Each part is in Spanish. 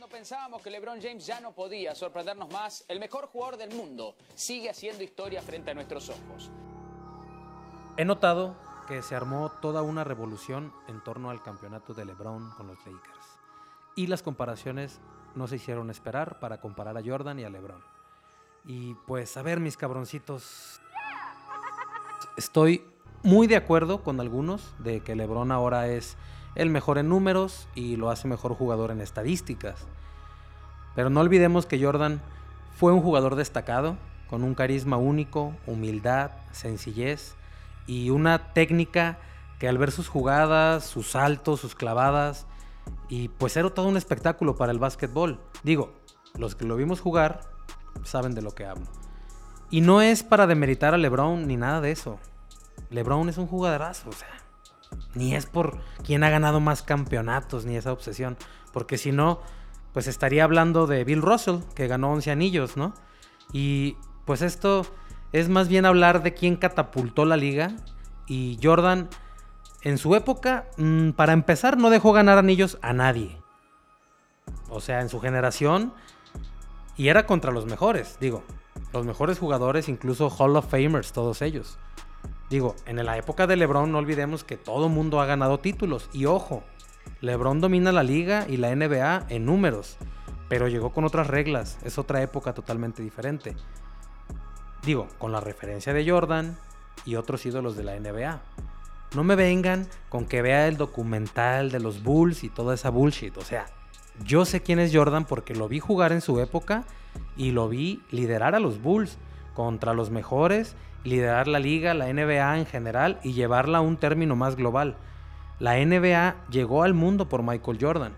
Cuando pensábamos que LeBron James ya no podía sorprendernos más, el mejor jugador del mundo sigue haciendo historia frente a nuestros ojos. He notado que se armó toda una revolución en torno al campeonato de LeBron con los Lakers. Y las comparaciones no se hicieron esperar para comparar a Jordan y a LeBron. Y pues, a ver, mis cabroncitos. Estoy muy de acuerdo con algunos de que LeBron ahora es el mejor en números y lo hace mejor jugador en estadísticas. Pero no olvidemos que Jordan fue un jugador destacado, con un carisma único, humildad, sencillez y una técnica que al ver sus jugadas, sus saltos, sus clavadas, y pues era todo un espectáculo para el básquetbol. Digo, los que lo vimos jugar saben de lo que hablo. Y no es para demeritar a LeBron ni nada de eso. LeBron es un jugadorazo, o sea, ni es por quién ha ganado más campeonatos, ni esa obsesión. Porque si no, pues estaría hablando de Bill Russell, que ganó 11 anillos, ¿no? Y pues esto es más bien hablar de quién catapultó la liga. Y Jordan, en su época, mm, para empezar, no dejó ganar anillos a nadie. O sea, en su generación. Y era contra los mejores, digo. Los mejores jugadores, incluso Hall of Famers, todos ellos. Digo, en la época de LeBron no olvidemos que todo mundo ha ganado títulos. Y ojo, LeBron domina la liga y la NBA en números, pero llegó con otras reglas, es otra época totalmente diferente. Digo, con la referencia de Jordan y otros ídolos de la NBA. No me vengan con que vea el documental de los Bulls y toda esa bullshit. O sea, yo sé quién es Jordan porque lo vi jugar en su época y lo vi liderar a los Bulls contra los mejores liderar la liga, la NBA en general y llevarla a un término más global. La NBA llegó al mundo por Michael Jordan.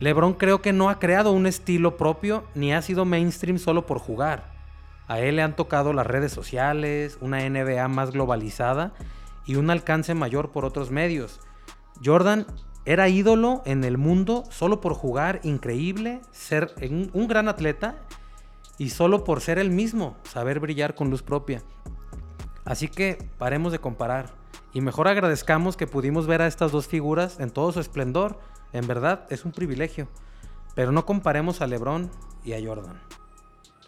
LeBron creo que no ha creado un estilo propio ni ha sido mainstream solo por jugar. A él le han tocado las redes sociales, una NBA más globalizada y un alcance mayor por otros medios. Jordan era ídolo en el mundo solo por jugar increíble, ser un gran atleta y solo por ser el mismo, saber brillar con luz propia. Así que paremos de comparar y mejor agradezcamos que pudimos ver a estas dos figuras en todo su esplendor. En verdad es un privilegio. Pero no comparemos a LeBron y a Jordan.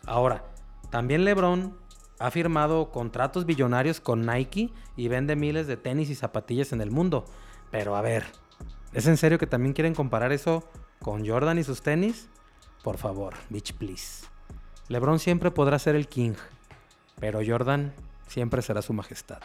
Ahora, también LeBron ha firmado contratos billonarios con Nike y vende miles de tenis y zapatillas en el mundo. Pero a ver, ¿es en serio que también quieren comparar eso con Jordan y sus tenis? Por favor, bitch, please. LeBron siempre podrá ser el king, pero Jordan siempre será su majestad.